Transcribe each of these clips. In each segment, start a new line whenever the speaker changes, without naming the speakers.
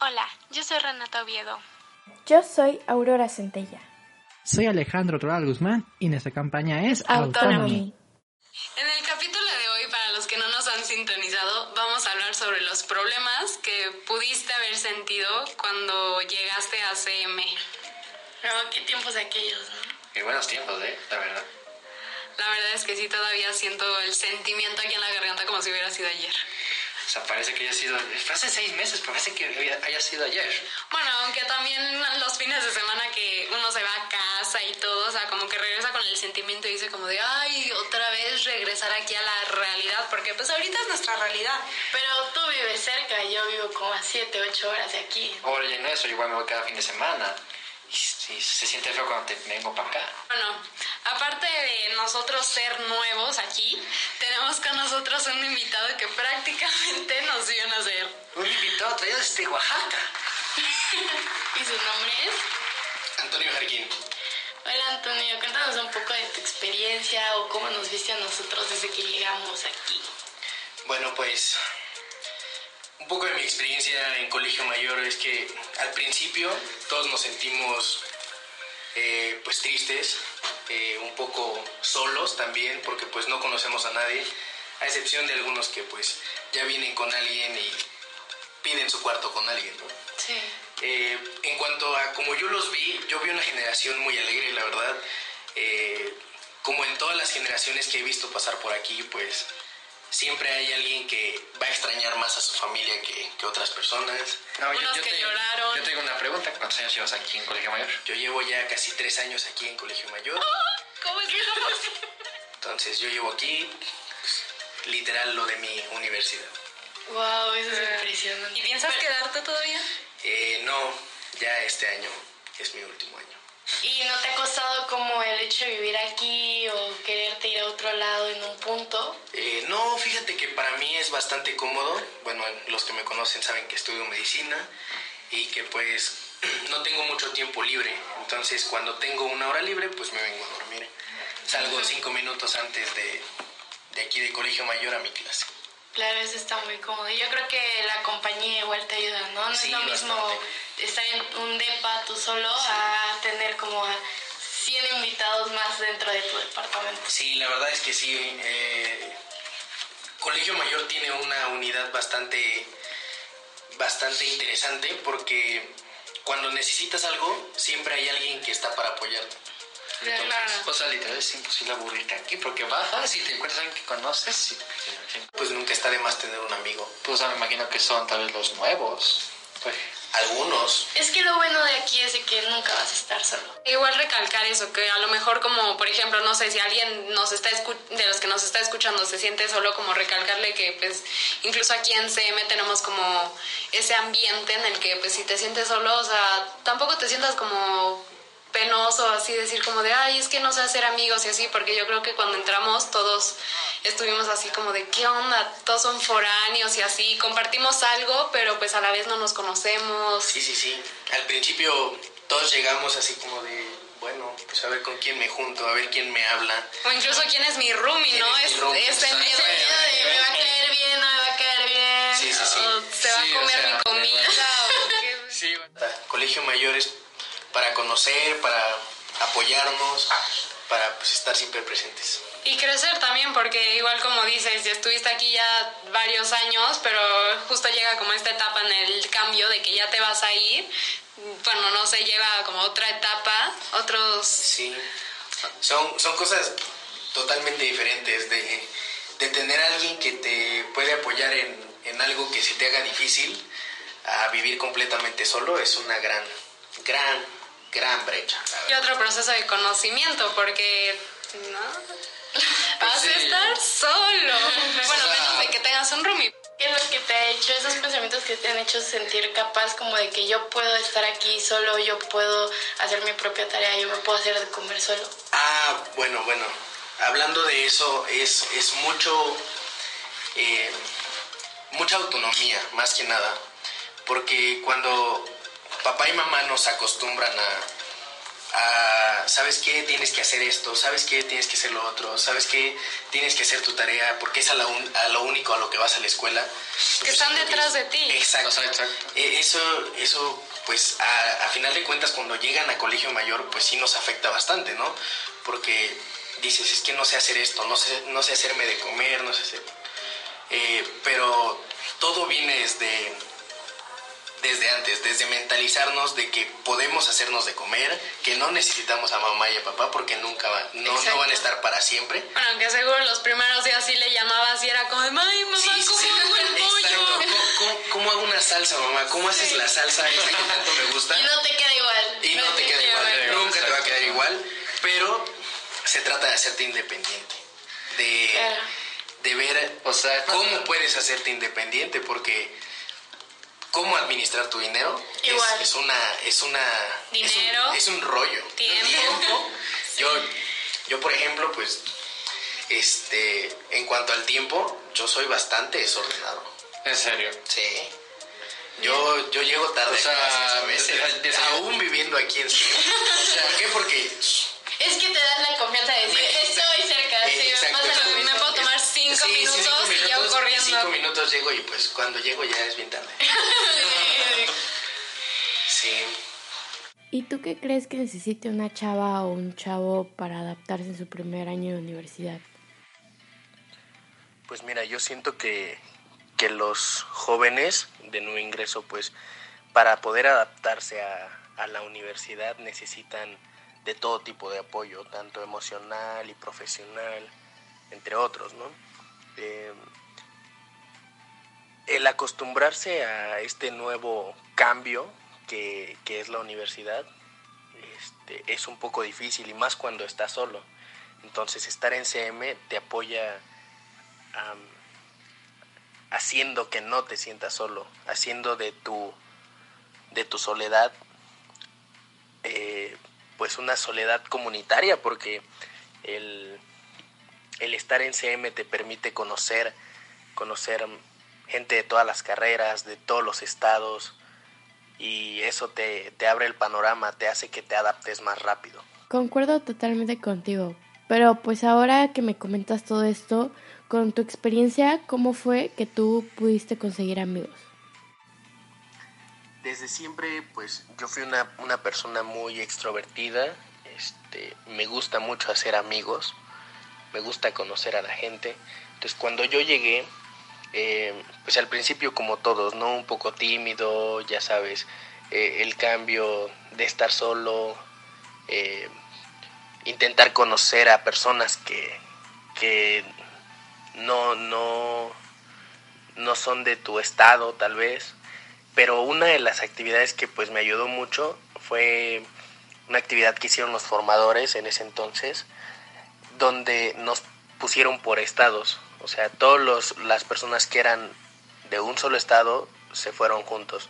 Hola, yo soy Renata Oviedo.
Yo soy Aurora Centella.
Soy Alejandro Toral Guzmán y nuestra campaña es
Autonomy.
En el capítulo de hoy, para los que no nos han sintonizado, vamos a hablar sobre los problemas que pudiste haber sentido cuando llegaste a CM.
No, qué tiempos aquellos, ¿no?
Qué buenos tiempos, ¿eh? La verdad.
La verdad es que sí, todavía siento el sentimiento aquí en la garganta como si hubiera sido ayer.
O sea, parece que haya sido... Fue hace seis meses, pero parece que había- haya sido ayer.
Bueno, aunque también los fines de semana que uno se va a casa y todo, o sea, como que regresa con el sentimiento y dice como de, ay, otra vez regresar aquí a la realidad, porque pues ahorita es nuestra realidad.
Pero tú vives cerca, yo vivo como a 7, 8 horas de aquí.
Oye, no eso, yo igual me voy cada fin de semana. Y sí, se siente feo cuando te vengo para acá.
Bueno, aparte de nosotros ser nuevos aquí, tenemos con nosotros un invitado que prácticamente nos vio nacer.
Un invitado traído desde Oaxaca.
¿Y su nombre es?
Antonio Jarquín.
Hola Antonio, cuéntanos un poco de tu experiencia o cómo nos viste a nosotros desde que llegamos aquí.
Bueno, pues un poco de mi experiencia en colegio mayor es que al principio todos nos sentimos eh, pues tristes, eh, un poco solos también porque pues no conocemos a nadie, a excepción de algunos que pues ya vienen con alguien y piden su cuarto con alguien, ¿no?
Sí.
Eh, en cuanto a como yo los vi, yo vi una generación muy alegre, la verdad. Eh, como en todas las generaciones que he visto pasar por aquí, pues siempre hay alguien que va a extrañar más a su familia que, que otras personas.
No,
Unos que
tengo,
lloraron.
Yo tengo una pregunta. ¿Cuántos años llevas aquí en Colegio Mayor?
Yo llevo ya casi tres años aquí en Colegio Mayor,
¿Cómo es que
entonces yo llevo aquí pues, literal lo de mi universidad.
Wow, eso es impresionante.
¿Y piensas quedarte todavía?
Eh, no, ya este año es mi último año.
¿Y no te ha costado como el hecho de vivir aquí
es bastante cómodo. Bueno, los que me conocen saben que estudio medicina y que pues no tengo mucho tiempo libre. Entonces cuando tengo una hora libre, pues me vengo a dormir. Salgo cinco minutos antes de, de aquí de Colegio Mayor a mi clase.
Claro, eso está muy cómodo. Yo creo que la compañía igual te ayuda, ¿no? No
Sí,
es lo mismo
bastante.
estar en un depa tú solo a tener como a 100 invitados más dentro de tu departamento.
Sí, la verdad es que sí. eh, Colegio Mayor tiene una unidad bastante, bastante interesante porque cuando necesitas algo, siempre hay alguien que está para apoyarte.
Claro.
O sea, literal es imposible aburrirte aquí porque bajas y te encuentras a alguien que conoces. Y.
Pues nunca está de más tener un amigo.
pues me imagino que son tal vez los nuevos. Pues,
Algunos.
Es que lo bueno de aquí es que nunca vas a estar solo.
Igual recalcar eso, que a lo mejor como, por ejemplo, no sé, si alguien nos está de los que nos está escuchando se siente solo, como recalcarle que pues incluso aquí en CM tenemos como ese ambiente en el que pues si te sientes solo, o sea, tampoco te sientas como penoso, así decir como de, ay, es que no sé hacer amigos y así, porque yo creo que cuando entramos todos estuvimos así como de, ¿qué onda? Todos son foráneos y así, compartimos algo, pero pues a la vez no nos conocemos.
Sí, sí, sí. Al principio todos llegamos así como de, bueno, pues a ver con quién me junto, a ver quién me habla.
O incluso quién es mi roomie,
¿Quién
¿no?
es mi
Es,
roomie?
ese
Exacto.
miedo de,
me va a caer bien, no me va a caer bien.
Sí, sí, sí.
o se va
Sí,
a
o
comer
sea,
mi comida. o qué.
sí,
Colegio Mayor es para conocer, para apoyarnos, para pues, estar siempre presentes.
Y crecer también, porque igual como dices, ya estuviste aquí ya varios años, pero justo llega como esta etapa en el cambio de que ya te vas a ir. Bueno, no se lleva como otra etapa, otros...
Sí, son, son cosas totalmente diferentes de, de tener a alguien que te puede apoyar en, en algo que se te haga difícil a vivir completamente solo es una gran, gran, gran brecha.
Y otro proceso de conocimiento, porque... ¿no? Vas
sí.
a estar solo. Bueno, a menos de que tengas un roomie.
¿Qué es lo que te ha hecho, esos pensamientos que te han hecho sentir capaz como de que yo puedo estar aquí solo, yo puedo hacer mi propia tarea, yo me puedo hacer de comer solo.
Ah, bueno, bueno. Hablando de eso, es, es mucho, eh, mucha autonomía, más que nada. Porque cuando papá y mamá nos acostumbran a, a, ¿sabes qué? Tienes que hacer esto, ¿sabes qué? Tienes que hacer lo otro, ¿sabes qué? Tienes que hacer tu tarea, porque es a, la un- a lo único a lo que vas a la escuela.
Que están detrás de ti.
Exacto.
Exacto.
Eh, Eso, eso pues a, a final de cuentas cuando llegan a colegio mayor pues sí nos afecta bastante, ¿no? Porque dices, es que no sé hacer esto, no sé, no sé hacerme de comer, no sé hacer... Eh, pero todo viene desde, desde antes, desde mentalizarnos de que podemos hacernos de comer, que no necesitamos a mamá y a papá porque nunca va- no, no van a estar para siempre.
Bueno, aunque seguro los primeros días sí le llamabas y era como, de, ay, mamá,
Sí,
¿cómo
sí.
hago el pollo?
Exacto. ¿Cómo, cómo, cómo hago una salsa, mamá? ¿Cómo haces la salsa esa que tanto me gusta?
Y no te queda igual.
Y no te queda igual,
igual.
nunca te va a quedar igual, pero se trata de hacerte independiente, de,
Claro.
de ver
O sea,
cómo puedes hacerte independiente, porque cómo administrar tu dinero es-
Igual.
Es, una, es una, es un-
Dinero.
es un, rollo.
Tiempo.
Yo, yo por ejemplo, pues, este, en cuanto al tiempo, yo soy bastante desordenado.
En serio.
Sí. Yo, yo llego tarde.
O sea,
a veces, aún viviendo aquí en Ciudad. ¿Por qué? Porque
Es que te das la confianza de decir, estoy cerca,
Eh,
si me pasa lo
cinco
Sí, sí,
minutos
cinco
y
minutos,
corriendo.
Cinco minutos llego y pues cuando llego ya es bien tarde. Sí.
¿Y tú qué crees que necesite una chava o un chavo para adaptarse en su primer año de universidad?
Pues mira, yo siento que, que los jóvenes de nuevo ingreso, pues para poder adaptarse a, a la universidad necesitan de todo tipo de apoyo, tanto emocional y profesional, entre otros, ¿no? Eh, el acostumbrarse a este nuevo cambio que, que es la universidad este, es un poco difícil y más cuando estás solo. Entonces estar en CM te apoya haciendo que no te sientas solo, haciendo de tu, de tu soledad eh, pues una soledad comunitaria porque el, el estar en CM te permite conocer, conocer gente de todas las carreras, de todos los estados y eso te, te abre el panorama, te hace que te adaptes más rápido.
Concuerdo totalmente contigo, pero pues ahora que me comentas todo esto, con tu experiencia, ¿cómo fue que tú pudiste conseguir amigos?
Desde siempre, pues yo fui una, una persona muy extrovertida, este, me gusta mucho hacer amigos, me gusta conocer a la gente. Entonces cuando yo llegué, eh, pues al principio como todos, ¿no? Un poco tímido, ya sabes, eh, el cambio de estar solo, eh, intentar conocer a personas que, que no, no, no son de tu estado tal vez pero una de las actividades que pues me ayudó mucho fue una actividad que hicieron los formadores en ese entonces donde nos pusieron por estados. O sea todas las personas que eran de un solo estado se fueron juntos.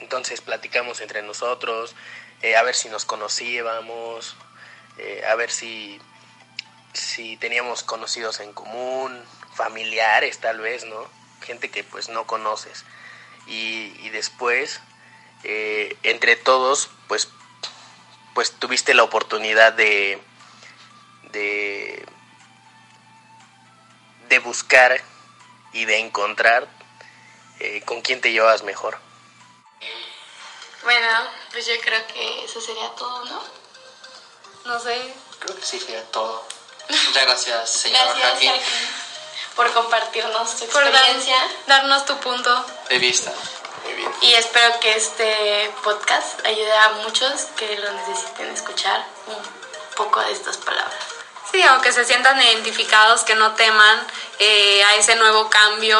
Entonces platicamos entre nosotros eh, a ver si nos conocíamos eh, a ver si si teníamos conocidos en común familiares tal vez no gente que pues no conoces. Y, y después eh, entre todos pues pues tuviste la oportunidad de de de buscar y de encontrar eh, con quién te llevas mejor
Bueno, pues yo creo que eso sería todo, ¿no?
No sé.
Creo que sí sería todo. Muchas gracias, señor
Gracias, por compartirnos tu
Por dar-
experiencia.
darnos tu punto.
de vista.
muy bien
Y espero que este podcast ayude a muchos que lo necesiten escuchar un poco de estas palabras.
Sí, aunque se sientan identificados, que no teman eh, a ese nuevo cambio,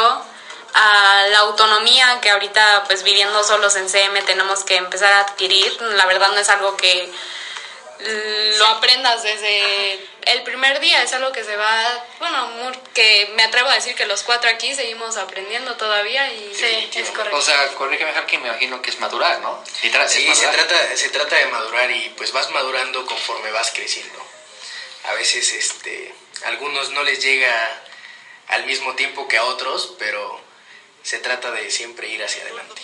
a la autonomía que ahorita, pues viviendo solos en CM, tenemos que empezar a adquirir. La verdad no es algo que lo aprendas desde el primer día. Es algo que se va, bueno, que me atrevo a decir que los cuatro aquí seguimos aprendiendo todavía y
sí, es correcto.
O sea, corrígeme, que me imagino que es madurar, ¿no?
sí, se trata, se trata de madurar y pues vas madurando conforme vas creciendo. A veces, este, a algunos no les llega al mismo tiempo que a otros, pero se trata de siempre ir hacia adelante.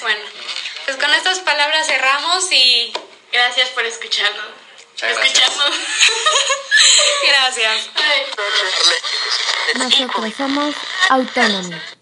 Bueno, pues con estas palabras cerramos y
gracias por escucharnos.
Escucharnos. gracias.
Nosotros somos Autonomy.